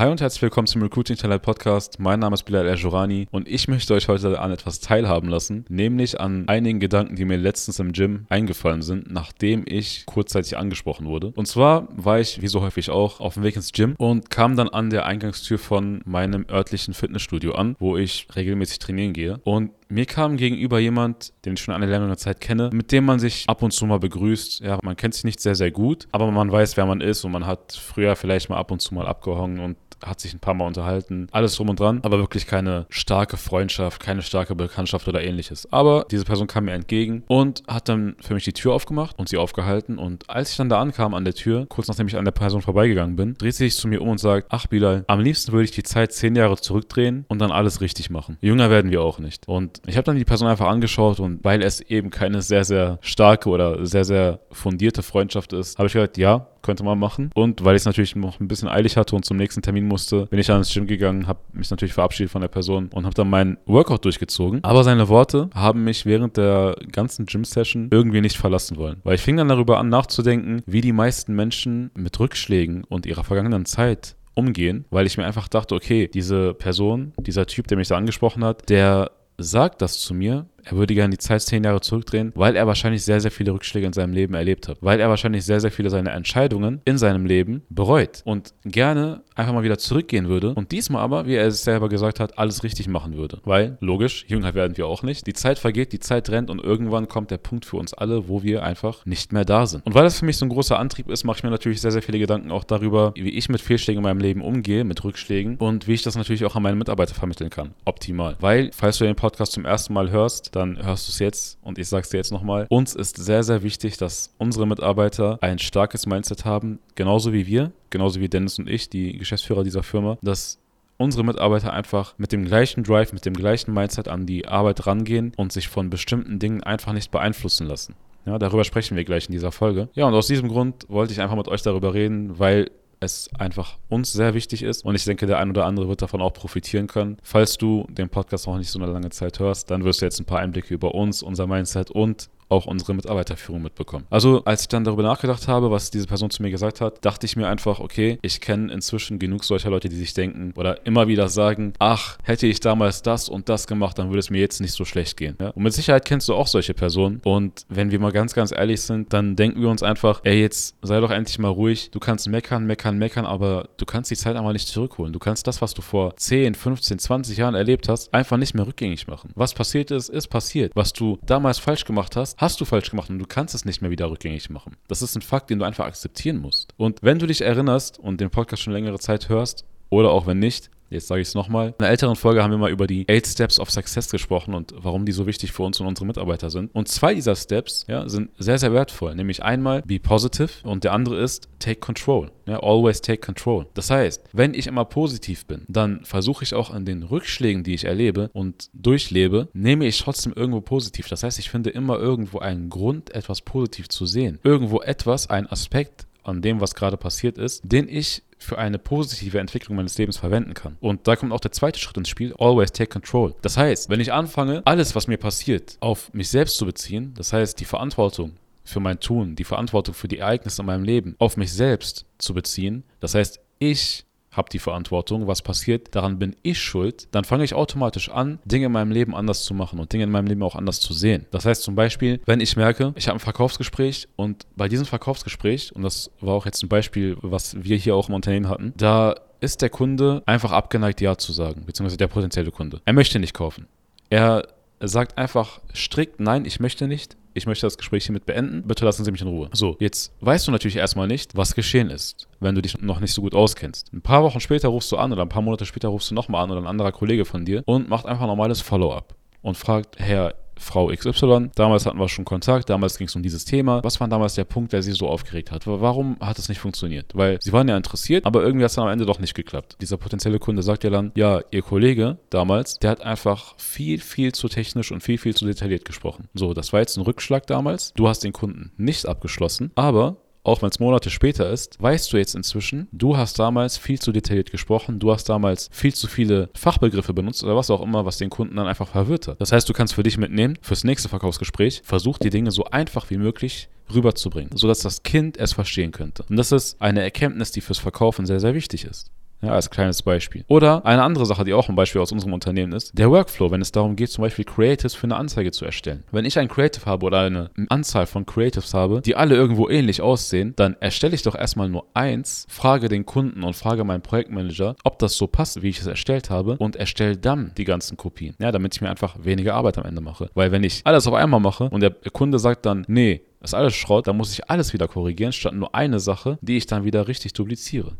Hi und herzlich willkommen zum Recruiting Talent Podcast. Mein Name ist Bilal Erjorani und ich möchte euch heute an etwas teilhaben lassen, nämlich an einigen Gedanken, die mir letztens im Gym eingefallen sind, nachdem ich kurzzeitig angesprochen wurde. Und zwar war ich, wie so häufig auch, auf dem Weg ins Gym und kam dann an der Eingangstür von meinem örtlichen Fitnessstudio an, wo ich regelmäßig trainieren gehe. Und mir kam gegenüber jemand, den ich schon eine längere Zeit kenne, mit dem man sich ab und zu mal begrüßt. Ja, man kennt sich nicht sehr, sehr gut, aber man weiß, wer man ist und man hat früher vielleicht mal ab und zu mal abgehangen und hat sich ein paar Mal unterhalten, alles drum und dran, aber wirklich keine starke Freundschaft, keine starke Bekanntschaft oder ähnliches. Aber diese Person kam mir entgegen und hat dann für mich die Tür aufgemacht und sie aufgehalten. Und als ich dann da ankam an der Tür, kurz nachdem ich an der Person vorbeigegangen bin, dreht sie sich zu mir um und sagt, ach Bilal, am liebsten würde ich die Zeit zehn Jahre zurückdrehen und dann alles richtig machen. Jünger werden wir auch nicht. Und ich habe dann die Person einfach angeschaut und weil es eben keine sehr, sehr starke oder sehr, sehr fundierte Freundschaft ist, habe ich gesagt, ja, könnte man machen. Und weil ich es natürlich noch ein bisschen eilig hatte und zum nächsten Termin musste, bin ich dann ins Gym gegangen, habe mich natürlich verabschiedet von der Person und habe dann meinen Workout durchgezogen. Aber seine Worte haben mich während der ganzen Gym-Session irgendwie nicht verlassen wollen. Weil ich fing dann darüber an nachzudenken, wie die meisten Menschen mit Rückschlägen und ihrer vergangenen Zeit umgehen, weil ich mir einfach dachte, okay, diese Person, dieser Typ, der mich da angesprochen hat, der sagt das zu mir, er würde gerne die Zeit zehn Jahre zurückdrehen, weil er wahrscheinlich sehr, sehr viele Rückschläge in seinem Leben erlebt hat. Weil er wahrscheinlich sehr, sehr viele seiner Entscheidungen in seinem Leben bereut und gerne einfach mal wieder zurückgehen würde und diesmal aber, wie er es selber gesagt hat, alles richtig machen würde. Weil, logisch, jünger werden wir auch nicht. Die Zeit vergeht, die Zeit rennt und irgendwann kommt der Punkt für uns alle, wo wir einfach nicht mehr da sind. Und weil das für mich so ein großer Antrieb ist, mache ich mir natürlich sehr, sehr viele Gedanken auch darüber, wie ich mit Fehlschlägen in meinem Leben umgehe, mit Rückschlägen und wie ich das natürlich auch an meine Mitarbeiter vermitteln kann. Optimal. Weil, falls du den Podcast zum ersten Mal hörst, dann hörst du es jetzt und ich sage es dir jetzt nochmal. Uns ist sehr, sehr wichtig, dass unsere Mitarbeiter ein starkes Mindset haben, genauso wie wir, genauso wie Dennis und ich, die Geschäftsführer dieser Firma, dass unsere Mitarbeiter einfach mit dem gleichen Drive, mit dem gleichen Mindset an die Arbeit rangehen und sich von bestimmten Dingen einfach nicht beeinflussen lassen. Ja, darüber sprechen wir gleich in dieser Folge. Ja, und aus diesem Grund wollte ich einfach mit euch darüber reden, weil es einfach uns sehr wichtig ist und ich denke, der ein oder andere wird davon auch profitieren können. Falls du den Podcast noch nicht so eine lange Zeit hörst, dann wirst du jetzt ein paar Einblicke über uns, unser Mindset und auch unsere Mitarbeiterführung mitbekommen. Also als ich dann darüber nachgedacht habe, was diese Person zu mir gesagt hat, dachte ich mir einfach, okay, ich kenne inzwischen genug solcher Leute, die sich denken oder immer wieder sagen, ach, hätte ich damals das und das gemacht, dann würde es mir jetzt nicht so schlecht gehen. Ja? Und mit Sicherheit kennst du auch solche Personen. Und wenn wir mal ganz, ganz ehrlich sind, dann denken wir uns einfach, ey, jetzt sei doch endlich mal ruhig. Du kannst meckern, meckern, meckern, aber du kannst die Zeit einmal nicht zurückholen. Du kannst das, was du vor 10, 15, 20 Jahren erlebt hast, einfach nicht mehr rückgängig machen. Was passiert ist, ist passiert. Was du damals falsch gemacht hast, hast du falsch gemacht und du kannst es nicht mehr wieder rückgängig machen. Das ist ein Fakt, den du einfach akzeptieren musst. Und wenn du dich erinnerst und den Podcast schon längere Zeit hörst, oder auch wenn nicht, Jetzt sage ich es nochmal. In einer älteren Folge haben wir mal über die Eight Steps of Success gesprochen und warum die so wichtig für uns und unsere Mitarbeiter sind. Und zwei dieser Steps ja, sind sehr, sehr wertvoll. Nämlich einmal Be Positive und der andere ist Take Control. Ja, always take control. Das heißt, wenn ich immer positiv bin, dann versuche ich auch an den Rückschlägen, die ich erlebe und durchlebe, nehme ich trotzdem irgendwo positiv. Das heißt, ich finde immer irgendwo einen Grund, etwas positiv zu sehen. Irgendwo etwas, ein Aspekt an dem, was gerade passiert ist, den ich für eine positive Entwicklung meines Lebens verwenden kann. Und da kommt auch der zweite Schritt ins Spiel, always take control. Das heißt, wenn ich anfange, alles, was mir passiert, auf mich selbst zu beziehen, das heißt, die Verantwortung für mein Tun, die Verantwortung für die Ereignisse in meinem Leben auf mich selbst zu beziehen, das heißt, ich habe die Verantwortung, was passiert, daran bin ich schuld, dann fange ich automatisch an, Dinge in meinem Leben anders zu machen und Dinge in meinem Leben auch anders zu sehen. Das heißt zum Beispiel, wenn ich merke, ich habe ein Verkaufsgespräch und bei diesem Verkaufsgespräch, und das war auch jetzt ein Beispiel, was wir hier auch im Unternehmen hatten, da ist der Kunde einfach abgeneigt, Ja zu sagen, beziehungsweise der potenzielle Kunde. Er möchte nicht kaufen. Er sagt einfach strikt, nein, ich möchte nicht ich möchte das Gespräch hiermit beenden, bitte lassen Sie mich in Ruhe. So, jetzt weißt du natürlich erstmal nicht, was geschehen ist, wenn du dich noch nicht so gut auskennst. Ein paar Wochen später rufst du an oder ein paar Monate später rufst du nochmal an oder ein anderer Kollege von dir und macht einfach normales Follow-up und fragt, Herr Frau XY. Damals hatten wir schon Kontakt, damals ging es um dieses Thema. Was war damals der Punkt, der sie so aufgeregt hat? Warum hat es nicht funktioniert? Weil sie waren ja interessiert, aber irgendwie hat es dann am Ende doch nicht geklappt. Dieser potenzielle Kunde sagt ja dann, ja, ihr Kollege damals, der hat einfach viel, viel zu technisch und viel, viel zu detailliert gesprochen. So, das war jetzt ein Rückschlag damals. Du hast den Kunden nicht abgeschlossen, aber auch wenn es Monate später ist, weißt du jetzt inzwischen, du hast damals viel zu detailliert gesprochen, du hast damals viel zu viele Fachbegriffe benutzt oder was auch immer, was den Kunden dann einfach verwirrt hat. Das heißt, du kannst für dich mitnehmen, fürs nächste Verkaufsgespräch, versuch die Dinge so einfach wie möglich rüberzubringen, sodass das Kind es verstehen könnte. Und das ist eine Erkenntnis, die fürs Verkaufen sehr, sehr wichtig ist. Ja, als kleines Beispiel. Oder eine andere Sache, die auch ein Beispiel aus unserem Unternehmen ist, der Workflow, wenn es darum geht, zum Beispiel Creatives für eine Anzeige zu erstellen. Wenn ich ein Creative habe oder eine Anzahl von Creatives habe, die alle irgendwo ähnlich aussehen, dann erstelle ich doch erstmal nur eins, frage den Kunden und frage meinen Projektmanager, ob das so passt, wie ich es erstellt habe und erstelle dann die ganzen Kopien. Ja, damit ich mir einfach weniger Arbeit am Ende mache. Weil wenn ich alles auf einmal mache und der Kunde sagt dann, nee, ist alles Schrott, dann muss ich alles wieder korrigieren, statt nur eine Sache, die ich dann wieder richtig dupliziere.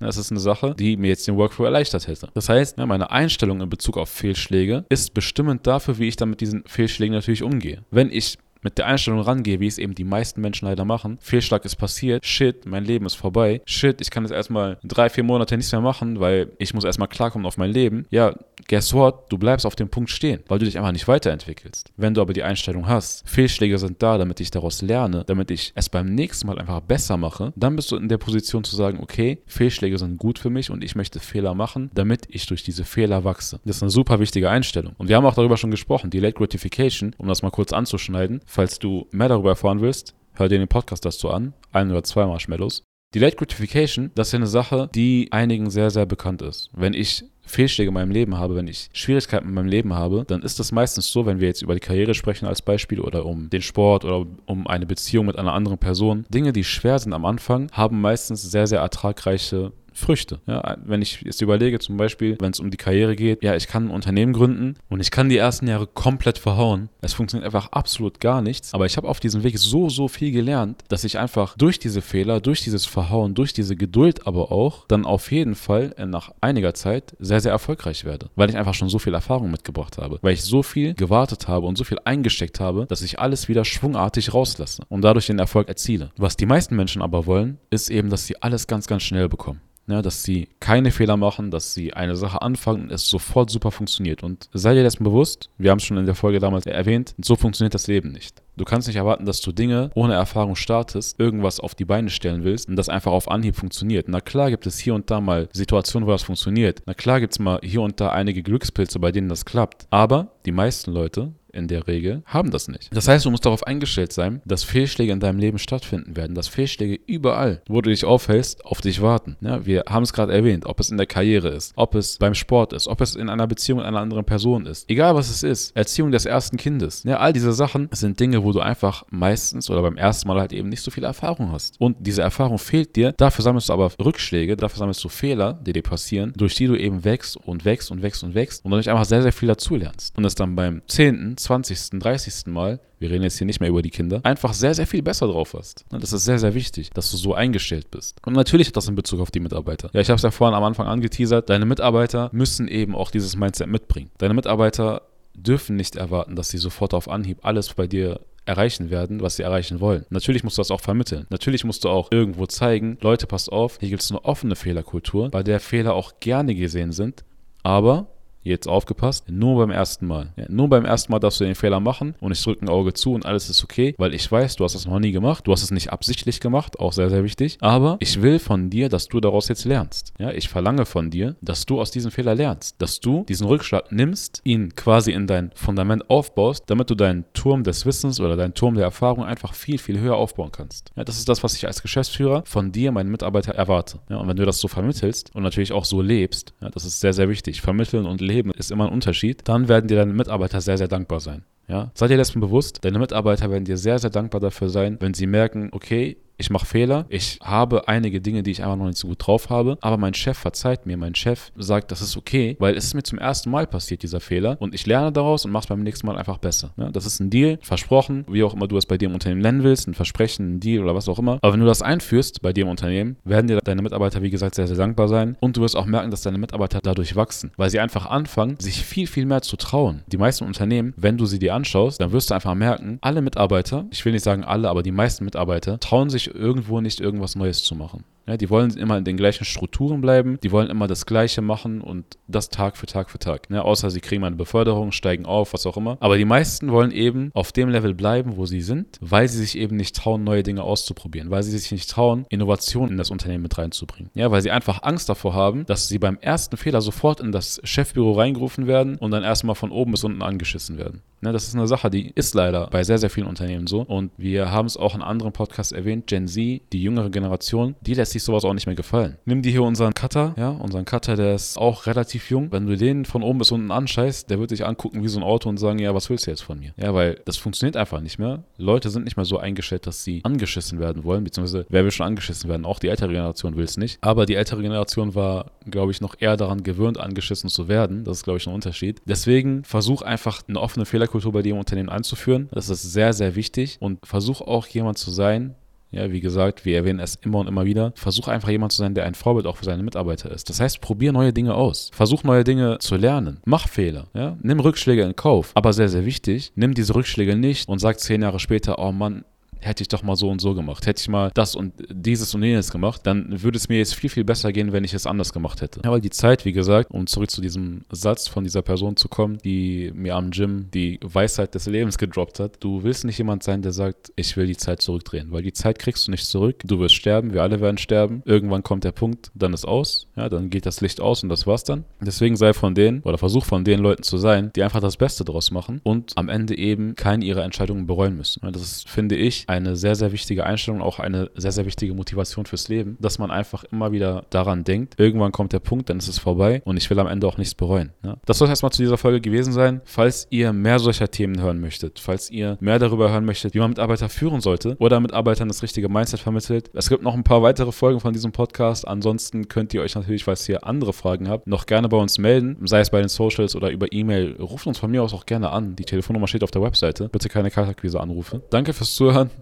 Das ist eine Sache, die mir jetzt den Workflow erleichtert hätte. Das heißt, meine Einstellung in Bezug auf Fehlschläge ist bestimmend dafür, wie ich dann mit diesen Fehlschlägen natürlich umgehe. Wenn ich mit der Einstellung rangehe, wie es eben die meisten Menschen leider machen. Fehlschlag ist passiert, shit, mein Leben ist vorbei, shit, ich kann jetzt erstmal drei, vier Monate nichts mehr machen, weil ich muss erstmal klarkommen auf mein Leben. Ja, guess what? Du bleibst auf dem Punkt stehen, weil du dich einfach nicht weiterentwickelst. Wenn du aber die Einstellung hast, Fehlschläge sind da, damit ich daraus lerne, damit ich es beim nächsten Mal einfach besser mache, dann bist du in der Position zu sagen, okay, Fehlschläge sind gut für mich und ich möchte Fehler machen, damit ich durch diese Fehler wachse. Das ist eine super wichtige Einstellung. Und wir haben auch darüber schon gesprochen, Delayed Gratification, um das mal kurz anzuschneiden, Falls du mehr darüber erfahren willst, hör dir den Podcast dazu an. Ein oder zwei Marshmallows. Delayed Gratification, das ist ja eine Sache, die einigen sehr, sehr bekannt ist. Wenn ich Fehlschläge in meinem Leben habe, wenn ich Schwierigkeiten in meinem Leben habe, dann ist das meistens so, wenn wir jetzt über die Karriere sprechen als Beispiel oder um den Sport oder um eine Beziehung mit einer anderen Person. Dinge, die schwer sind am Anfang, haben meistens sehr, sehr ertragreiche Früchte. Ja, wenn ich jetzt überlege, zum Beispiel, wenn es um die Karriere geht, ja, ich kann ein Unternehmen gründen und ich kann die ersten Jahre komplett verhauen. Es funktioniert einfach absolut gar nichts. Aber ich habe auf diesem Weg so, so viel gelernt, dass ich einfach durch diese Fehler, durch dieses Verhauen, durch diese Geduld aber auch, dann auf jeden Fall nach einiger Zeit sehr, sehr erfolgreich werde. Weil ich einfach schon so viel Erfahrung mitgebracht habe. Weil ich so viel gewartet habe und so viel eingesteckt habe, dass ich alles wieder schwungartig rauslasse und dadurch den Erfolg erziele. Was die meisten Menschen aber wollen, ist eben, dass sie alles ganz, ganz schnell bekommen ne, dass sie keine Fehler machen, dass sie eine Sache anfangen und es sofort super funktioniert. Und sei dir dessen bewusst, wir haben es schon in der Folge damals erwähnt, so funktioniert das Leben nicht. Du kannst nicht erwarten, dass du Dinge ohne Erfahrung startest, irgendwas auf die Beine stellen willst und das einfach auf Anhieb funktioniert. Na klar gibt es hier und da mal Situationen, wo das funktioniert. Na klar gibt es mal hier und da einige Glückspilze, bei denen das klappt. Aber die meisten Leute in der Regel haben das nicht. Das heißt, du musst darauf eingestellt sein, dass Fehlschläge in deinem Leben stattfinden werden, dass Fehlschläge überall, wo du dich aufhältst, auf dich warten. Ja, wir haben es gerade erwähnt, ob es in der Karriere ist, ob es beim Sport ist, ob es in einer Beziehung mit einer anderen Person ist. Egal was es ist, Erziehung des ersten Kindes. Ja, all diese Sachen sind Dinge, wo du einfach meistens oder beim ersten Mal halt eben nicht so viel Erfahrung hast. Und diese Erfahrung fehlt dir, dafür sammelst du aber Rückschläge, dafür sammelst du Fehler, die dir passieren, durch die du eben wächst und wächst und wächst und wächst und dadurch einfach sehr, sehr viel dazulernst. Und es dann beim 10., 20., 30. Mal, wir reden jetzt hier nicht mehr über die Kinder, einfach sehr, sehr viel besser drauf hast. Das ist sehr, sehr wichtig, dass du so eingestellt bist. Und natürlich hat das in Bezug auf die Mitarbeiter. Ja, ich habe es ja vorhin am Anfang angeteasert, deine Mitarbeiter müssen eben auch dieses Mindset mitbringen. Deine Mitarbeiter dürfen nicht erwarten, dass sie sofort auf Anhieb alles bei dir erreichen werden, was sie erreichen wollen. Natürlich musst du das auch vermitteln. Natürlich musst du auch irgendwo zeigen, Leute, passt auf, hier gibt es eine offene Fehlerkultur, bei der Fehler auch gerne gesehen sind, aber Jetzt aufgepasst, nur beim ersten Mal. Ja, nur beim ersten Mal darfst du den Fehler machen und ich drücke ein Auge zu und alles ist okay, weil ich weiß, du hast das noch nie gemacht. Du hast es nicht absichtlich gemacht, auch sehr, sehr wichtig. Aber ich will von dir, dass du daraus jetzt lernst. Ja, ich verlange von dir, dass du aus diesem Fehler lernst. Dass du diesen Rückschlag nimmst, ihn quasi in dein Fundament aufbaust, damit du deinen Turm des Wissens oder deinen Turm der Erfahrung einfach viel, viel höher aufbauen kannst. Ja, das ist das, was ich als Geschäftsführer von dir, meinen Mitarbeiter, erwarte. Ja, und wenn du das so vermittelst und natürlich auch so lebst, ja, das ist sehr, sehr wichtig. Vermitteln und leben Leben ist immer ein Unterschied, dann werden dir deine Mitarbeiter sehr, sehr dankbar sein. Ja? Seid ihr dessen bewusst? Deine Mitarbeiter werden dir sehr, sehr dankbar dafür sein, wenn sie merken, okay, ich mache Fehler, ich habe einige Dinge, die ich einfach noch nicht so gut drauf habe, aber mein Chef verzeiht mir, mein Chef sagt, das ist okay, weil es ist mir zum ersten Mal passiert, dieser Fehler. Und ich lerne daraus und mache es beim nächsten Mal einfach besser. Ja, das ist ein Deal, versprochen, wie auch immer du es bei dir im Unternehmen nennen willst, ein Versprechen, ein Deal oder was auch immer. Aber wenn du das einführst bei dir im Unternehmen, werden dir deine Mitarbeiter, wie gesagt, sehr, sehr dankbar sein. Und du wirst auch merken, dass deine Mitarbeiter dadurch wachsen, weil sie einfach anfangen, sich viel, viel mehr zu trauen. Die meisten Unternehmen, wenn du sie dir anschaust, dann wirst du einfach merken, alle Mitarbeiter, ich will nicht sagen alle, aber die meisten Mitarbeiter trauen sich irgendwo nicht irgendwas Neues zu machen. Ja, die wollen immer in den gleichen Strukturen bleiben, die wollen immer das Gleiche machen und das Tag für Tag für Tag. Ja, außer sie kriegen mal eine Beförderung, steigen auf, was auch immer. Aber die meisten wollen eben auf dem Level bleiben, wo sie sind, weil sie sich eben nicht trauen, neue Dinge auszuprobieren, weil sie sich nicht trauen, Innovation in das Unternehmen mit reinzubringen. Ja, weil sie einfach Angst davor haben, dass sie beim ersten Fehler sofort in das Chefbüro reingerufen werden und dann erstmal von oben bis unten angeschissen werden. Ja, das ist eine Sache, die ist leider bei sehr, sehr vielen Unternehmen so. Und wir haben es auch in anderen Podcasts erwähnt, Gen Z, die jüngere Generation, die lässt sich sowas auch nicht mehr gefallen. Nimm dir hier unseren Cutter, ja, unseren Cutter, der ist auch relativ jung. Wenn du den von oben bis unten anscheißt, der wird dich angucken wie so ein Auto und sagen, ja, was willst du jetzt von mir? Ja, weil das funktioniert einfach nicht mehr. Leute sind nicht mehr so eingestellt, dass sie angeschissen werden wollen, beziehungsweise wer will schon angeschissen werden? Auch die ältere Generation will es nicht. Aber die ältere Generation war, glaube ich, noch eher daran gewöhnt, angeschissen zu werden. Das ist, glaube ich, ein Unterschied. Deswegen versuch einfach eine offene Fehlerkultur bei dir im Unternehmen einzuführen. Das ist sehr, sehr wichtig und versuch auch jemand zu sein, ja, wie gesagt, wir erwähnen es immer und immer wieder. Versuch einfach jemand zu sein, der ein Vorbild auch für seine Mitarbeiter ist. Das heißt, probier neue Dinge aus. Versuch neue Dinge zu lernen. Mach Fehler. Ja? Nimm Rückschläge in Kauf. Aber sehr, sehr wichtig, nimm diese Rückschläge nicht und sag zehn Jahre später, oh Mann, hätte ich doch mal so und so gemacht. Hätte ich mal das und dieses und jenes gemacht, dann würde es mir jetzt viel, viel besser gehen, wenn ich es anders gemacht hätte. Weil die Zeit, wie gesagt, um zurück zu diesem Satz von dieser Person zu kommen, die mir am Gym die Weisheit des Lebens gedroppt hat, du willst nicht jemand sein, der sagt, ich will die Zeit zurückdrehen, weil die Zeit kriegst du nicht zurück. Du wirst sterben, wir alle werden sterben. Irgendwann kommt der Punkt, dann ist aus, ja, dann geht das Licht aus und das war's dann. Deswegen sei von denen oder versuch von den Leuten zu sein, die einfach das Beste draus machen und am Ende eben keine ihrer Entscheidungen bereuen müssen. Das ist, finde ich, eine sehr, sehr wichtige Einstellung, auch eine sehr, sehr wichtige Motivation fürs Leben, dass man einfach immer wieder daran denkt, irgendwann kommt der Punkt, dann ist es vorbei und ich will am Ende auch nichts bereuen. Ne? Das soll erstmal zu dieser Folge gewesen sein. Falls ihr mehr solcher Themen hören möchtet, falls ihr mehr darüber hören möchtet, wie man Mitarbeiter führen sollte oder Mitarbeitern das richtige Mindset vermittelt, es gibt noch ein paar weitere Folgen von diesem Podcast. Ansonsten könnt ihr euch natürlich, falls ihr andere Fragen habt, noch gerne bei uns melden, sei es bei den Socials oder über E-Mail. Ruft uns von mir aus auch gerne an. Die Telefonnummer steht auf der Webseite. Bitte keine Kaltakquise anrufe. Danke fürs Zuhören.